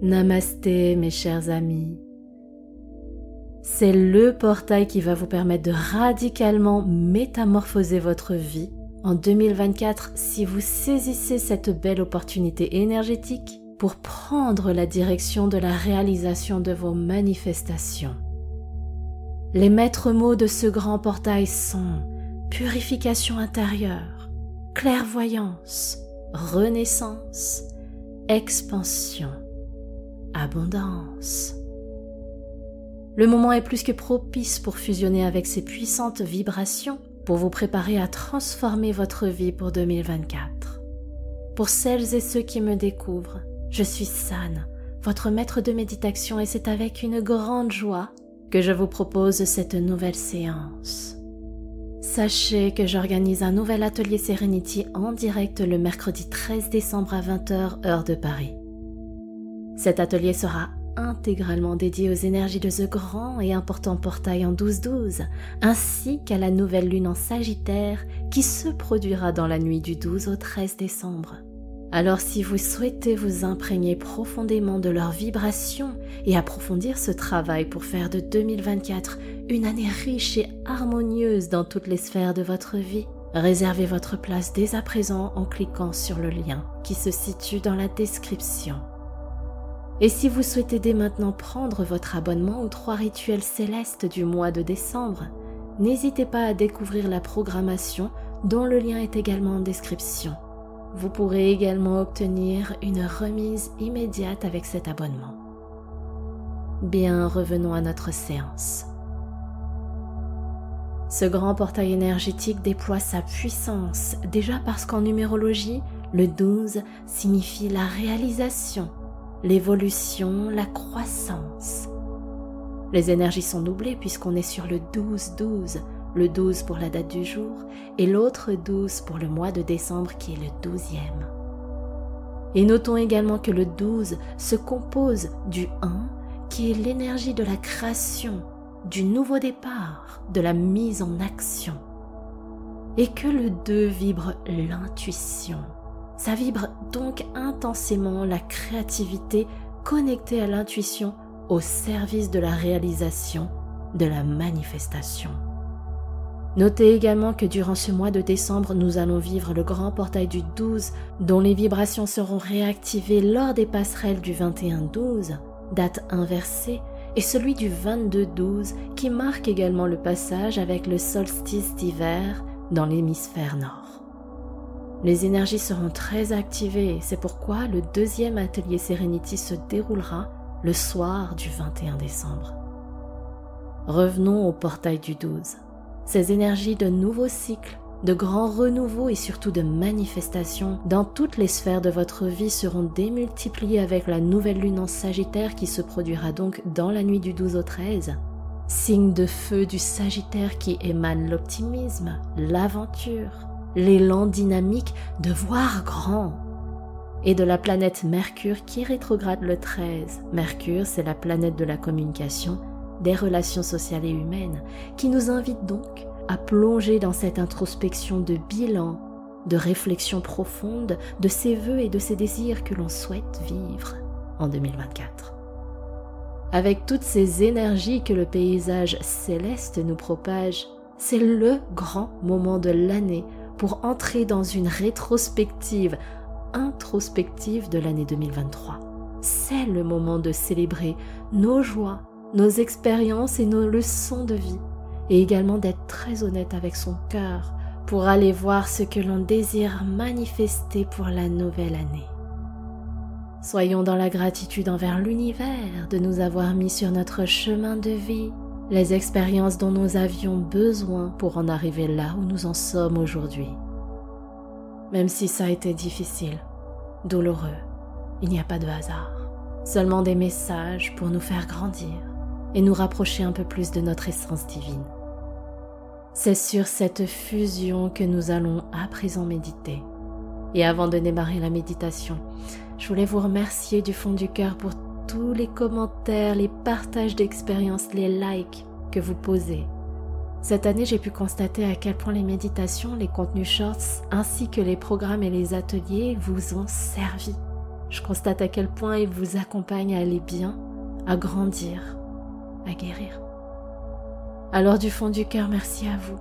Namasté mes chers amis. C'est le portail qui va vous permettre de radicalement métamorphoser votre vie en 2024 si vous saisissez cette belle opportunité énergétique pour prendre la direction de la réalisation de vos manifestations. Les maîtres mots de ce grand portail sont purification intérieure, clairvoyance, renaissance, expansion abondance. Le moment est plus que propice pour fusionner avec ces puissantes vibrations pour vous préparer à transformer votre vie pour 2024. Pour celles et ceux qui me découvrent, je suis San, votre maître de méditation et c'est avec une grande joie que je vous propose cette nouvelle séance. Sachez que j'organise un nouvel atelier Serenity en direct le mercredi 13 décembre à 20h heure de Paris. Cet atelier sera intégralement dédié aux énergies de ce grand et important portail en 12-12, ainsi qu'à la nouvelle lune en Sagittaire qui se produira dans la nuit du 12 au 13 décembre. Alors si vous souhaitez vous imprégner profondément de leurs vibrations et approfondir ce travail pour faire de 2024 une année riche et harmonieuse dans toutes les sphères de votre vie, réservez votre place dès à présent en cliquant sur le lien qui se situe dans la description. Et si vous souhaitez dès maintenant prendre votre abonnement aux trois rituels célestes du mois de décembre, n'hésitez pas à découvrir la programmation dont le lien est également en description. Vous pourrez également obtenir une remise immédiate avec cet abonnement. Bien, revenons à notre séance. Ce grand portail énergétique déploie sa puissance déjà parce qu'en numérologie, le 12 signifie la réalisation, l'évolution, la croissance. Les énergies sont doublées puisqu'on est sur le 12-12, le 12 pour la date du jour et l'autre 12 pour le mois de décembre qui est le 12e. Et notons également que le 12 se compose du 1 qui est l'énergie de la création, du nouveau départ, de la mise en action. Et que le 2 vibre l'intuition, ça vibre donc intensément la créativité connectée à l'intuition au service de la réalisation, de la manifestation. Notez également que durant ce mois de décembre, nous allons vivre le grand portail du 12 dont les vibrations seront réactivées lors des passerelles du 21-12, date inversée, et celui du 22-12 qui marque également le passage avec le solstice d'hiver dans l'hémisphère nord. Les énergies seront très activées, c'est pourquoi le deuxième atelier Serenity se déroulera le soir du 21 décembre. Revenons au portail du 12. Ces énergies de nouveaux cycles, de grands renouveaux et surtout de manifestations dans toutes les sphères de votre vie seront démultipliées avec la nouvelle lune en Sagittaire qui se produira donc dans la nuit du 12 au 13. Signe de feu du Sagittaire qui émane l'optimisme, l'aventure, l'élan dynamique de voir grand, et de la planète Mercure qui rétrograde le 13. Mercure, c'est la planète de la communication, des relations sociales et humaines, qui nous invite donc à plonger dans cette introspection de bilan, de réflexion profonde de ses voeux et de ses désirs que l'on souhaite vivre en 2024. Avec toutes ces énergies que le paysage céleste nous propage, c'est le grand moment de l'année pour entrer dans une rétrospective, introspective de l'année 2023. C'est le moment de célébrer nos joies, nos expériences et nos leçons de vie, et également d'être très honnête avec son cœur pour aller voir ce que l'on désire manifester pour la nouvelle année. Soyons dans la gratitude envers l'univers de nous avoir mis sur notre chemin de vie les expériences dont nous avions besoin pour en arriver là où nous en sommes aujourd'hui. Même si ça a été difficile, douloureux, il n'y a pas de hasard, seulement des messages pour nous faire grandir et nous rapprocher un peu plus de notre essence divine. C'est sur cette fusion que nous allons à présent méditer. Et avant de démarrer la méditation, je voulais vous remercier du fond du cœur pour tous les commentaires, les partages d'expériences, les likes que vous posez. Cette année, j'ai pu constater à quel point les méditations, les contenus shorts, ainsi que les programmes et les ateliers vous ont servi. Je constate à quel point il vous accompagne à aller bien, à grandir, à guérir. Alors du fond du cœur, merci à vous.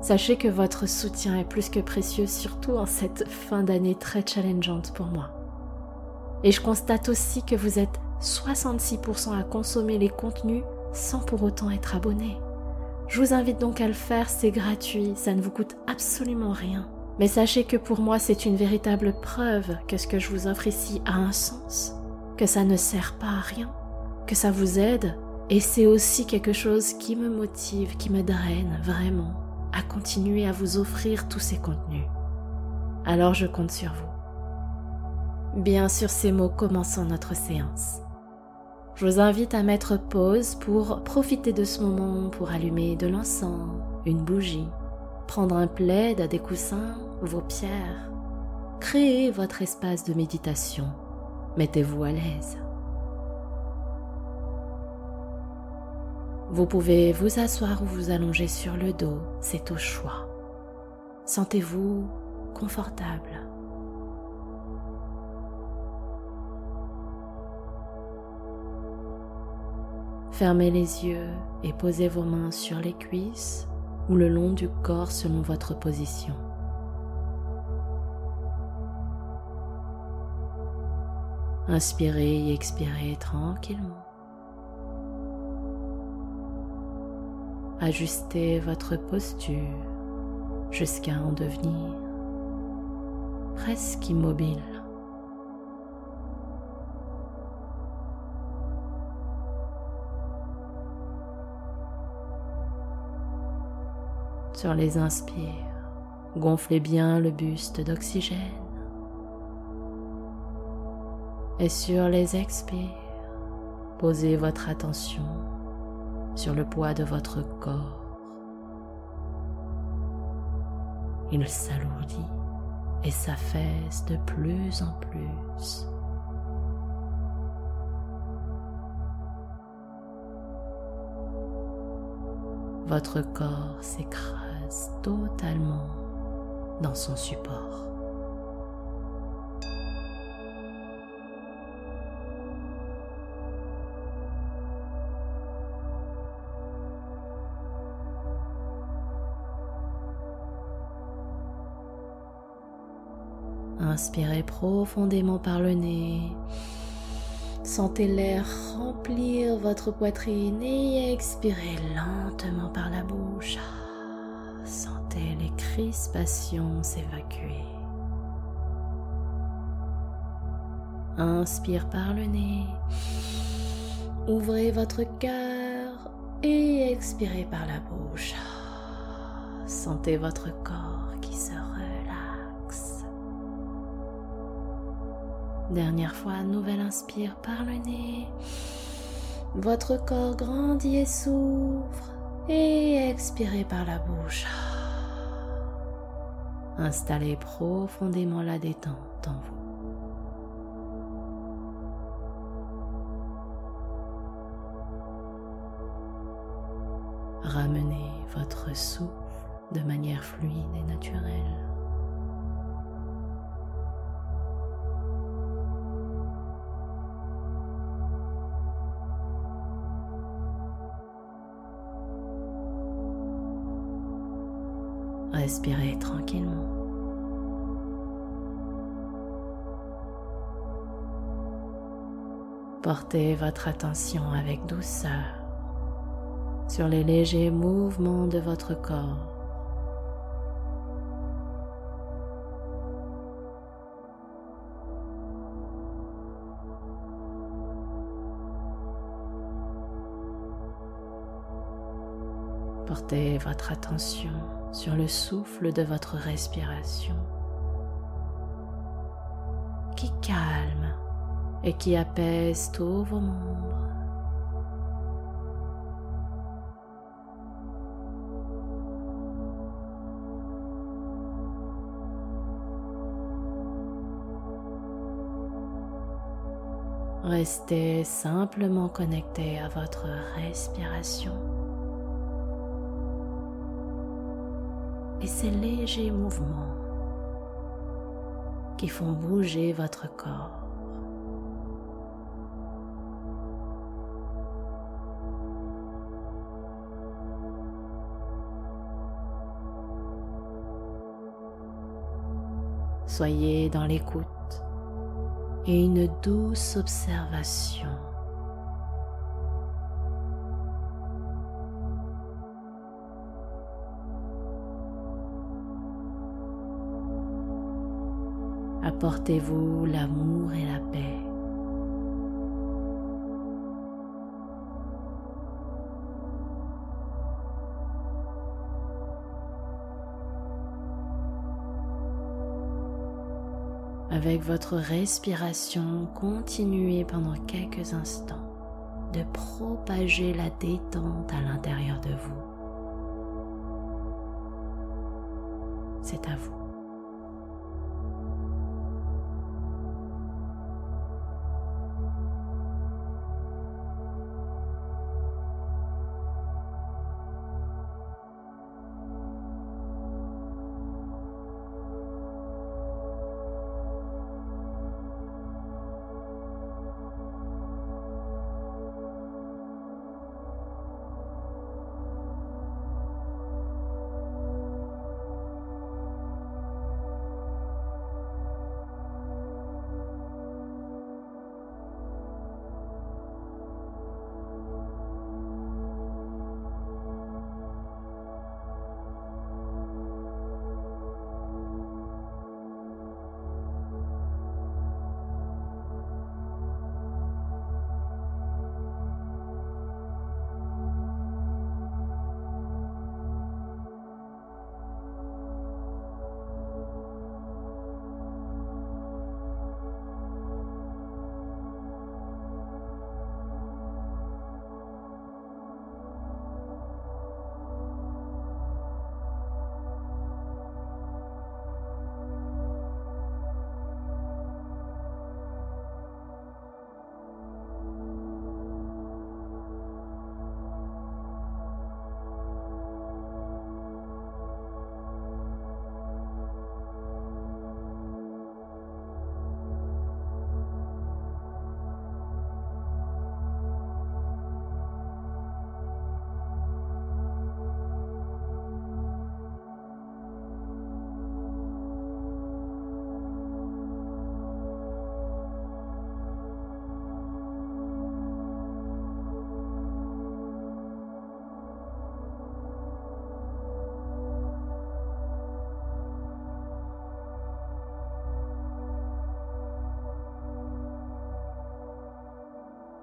Sachez que votre soutien est plus que précieux, surtout en cette fin d'année très challengeante pour moi. Et je constate aussi que vous êtes 66% à consommer les contenus sans pour autant être abonné. Je vous invite donc à le faire, c'est gratuit, ça ne vous coûte absolument rien. Mais sachez que pour moi c'est une véritable preuve que ce que je vous offre ici a un sens, que ça ne sert pas à rien, que ça vous aide, et c'est aussi quelque chose qui me motive, qui me draine vraiment à continuer à vous offrir tous ces contenus. Alors je compte sur vous. Bien sûr ces mots commençons notre séance. Je vous invite à mettre pause pour profiter de ce moment pour allumer de l'encens, une bougie, prendre un plaid, des coussins, vos pierres. Créez votre espace de méditation. Mettez-vous à l'aise. Vous pouvez vous asseoir ou vous allonger sur le dos, c'est au choix. Sentez-vous confortable. Fermez les yeux et posez vos mains sur les cuisses ou le long du corps selon votre position. Inspirez et expirez tranquillement. Ajustez votre posture jusqu'à en devenir presque immobile. Sur les inspires, gonflez bien le buste d'oxygène. Et sur les expires, posez votre attention sur le poids de votre corps. Il s'alourdit et s'affaisse de plus en plus. Votre corps s'écrase totalement dans son support. Inspirez profondément par le nez. Sentez l'air remplir votre poitrine et expirez lentement par la bouche. Sentez les crispations s'évacuer. Inspire par le nez. Ouvrez votre cœur et expirez par la bouche. Sentez votre corps Dernière fois, nouvelle inspire par le nez. Votre corps grandit et s'ouvre et expirez par la bouche. Installez profondément la détente en vous. Ramenez votre souffle de manière fluide et naturelle. Respirez tranquillement. Portez votre attention avec douceur sur les légers mouvements de votre corps. Portez votre attention sur le souffle de votre respiration qui calme et qui apaise tous vos membres. Restez simplement connecté à votre respiration. et ces légers mouvements qui font bouger votre corps. Soyez dans l'écoute et une douce observation Apportez-vous l'amour et la paix. Avec votre respiration, continuez pendant quelques instants de propager la détente à l'intérieur de vous. C'est à vous.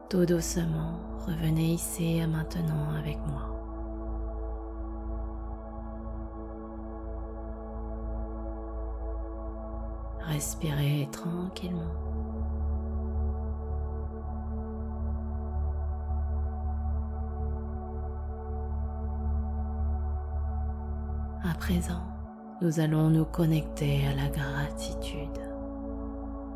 Tout doucement, revenez ici et maintenant avec moi. Respirez tranquillement. À présent, nous allons nous connecter à la gratitude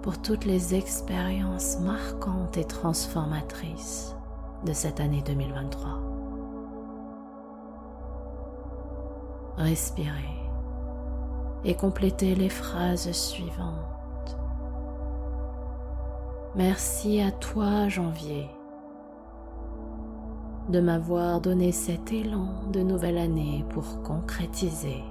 pour toutes les expériences marquantes et transformatrices de cette année 2023. Respirez et complétez les phrases suivantes. Merci à toi, janvier, de m'avoir donné cet élan de nouvelle année pour concrétiser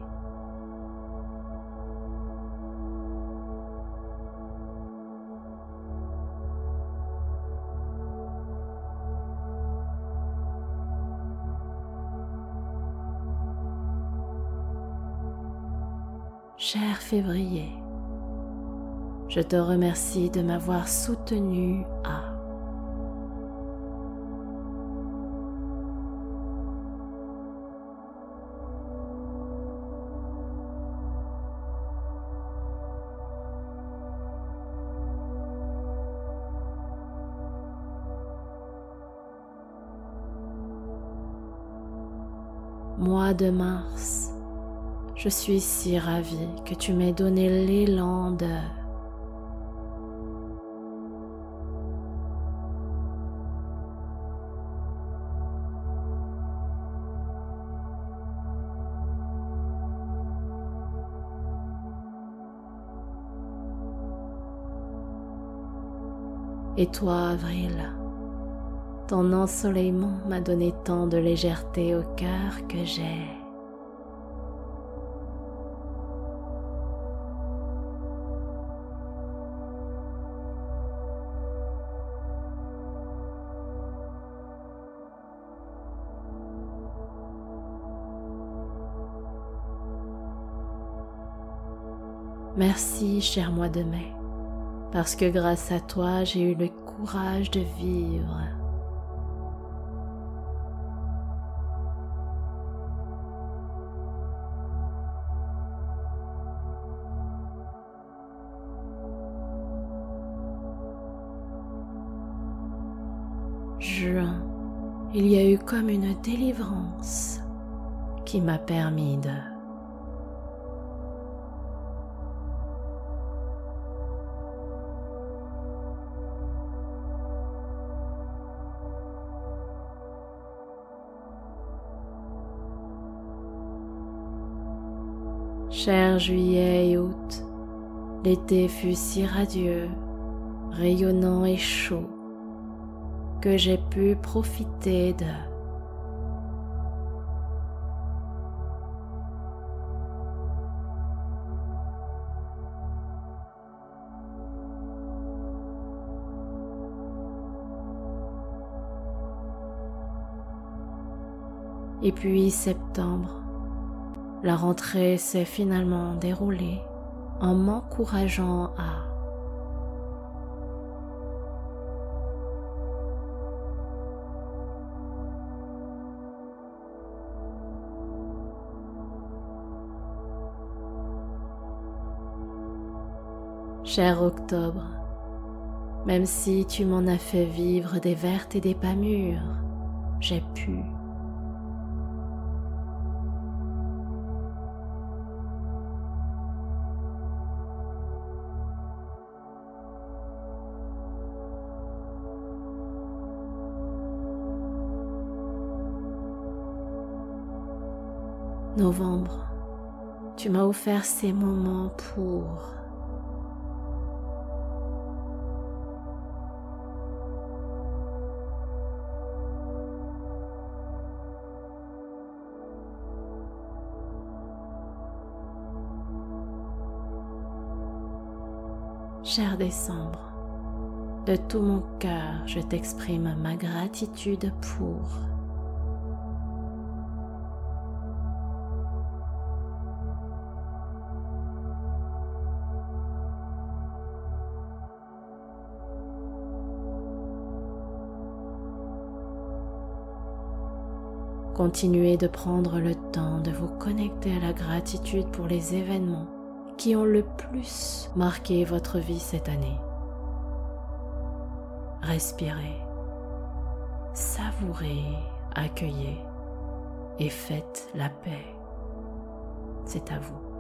je te remercie de m'avoir soutenu à mois de mars, je suis si ravie que tu m'aies donné l'élan de... Et toi, Avril, ton ensoleillement m'a donné tant de légèreté au cœur que j'ai Merci, cher mois de mai, parce que grâce à toi, j'ai eu le courage de vivre. Juin, il y a eu comme une délivrance qui m'a permis de Cher juillet et août, l'été fut si radieux, rayonnant et chaud que j'ai pu profiter de Et puis septembre, la rentrée s'est finalement déroulée en m'encourageant à Cher octobre, même si tu m'en as fait vivre des vertes et des pas mûres, j'ai pu Novembre, tu m'as offert ces moments pour Cher décembre, de tout mon cœur, je t'exprime ma gratitude pour Continuez de prendre le temps de vous connecter à la gratitude pour les événements qui ont le plus marqué votre vie cette année. Respirez, savourez, accueillez et faites la paix. C'est à vous.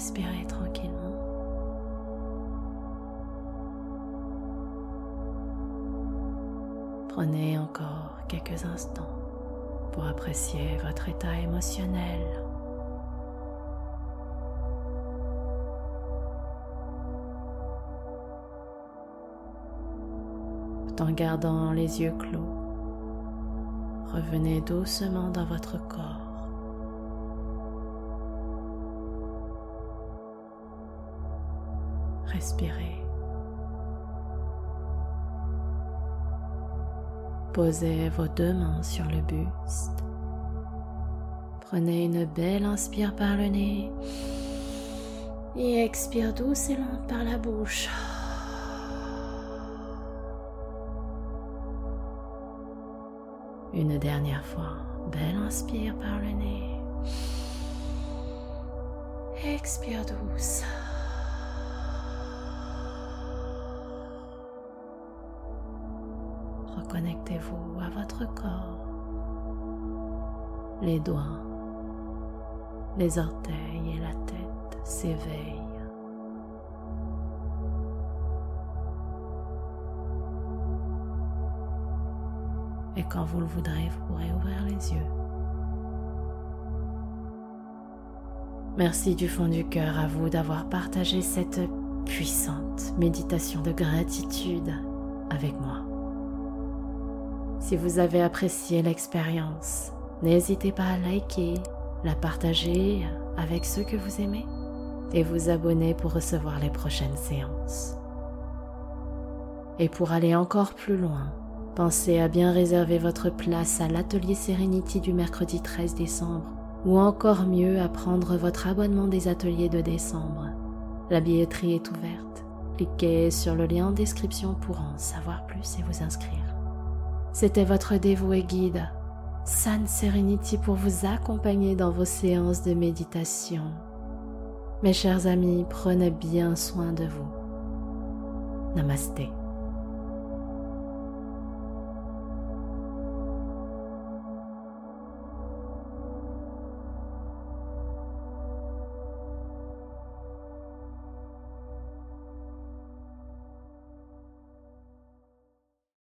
Respirez tranquillement. Prenez encore quelques instants pour apprécier votre état émotionnel. en gardant les yeux clos, revenez doucement dans votre corps. Respirez. Posez vos deux mains sur le buste. Prenez une belle inspire par le nez et expire doucement par la bouche. Une dernière fois. Belle inspire par le nez. Expire douce. Reconnectez-vous à votre corps. Les doigts, les orteils et la tête s'éveillent. Et quand vous le voudrez, vous pourrez ouvrir les yeux. Merci du fond du cœur à vous d'avoir partagé cette puissante méditation de gratitude avec moi. Si vous avez apprécié l'expérience, n'hésitez pas à liker, la partager avec ceux que vous aimez et vous abonner pour recevoir les prochaines séances. Et pour aller encore plus loin, pensez à bien réserver votre place à l'atelier Serenity du mercredi 13 décembre ou encore mieux à prendre votre abonnement des ateliers de décembre. La billetterie est ouverte. Cliquez sur le lien en description pour en savoir plus et vous inscrire. C'était votre dévoué guide, San Serenity, pour vous accompagner dans vos séances de méditation. Mes chers amis, prenez bien soin de vous. Namasté.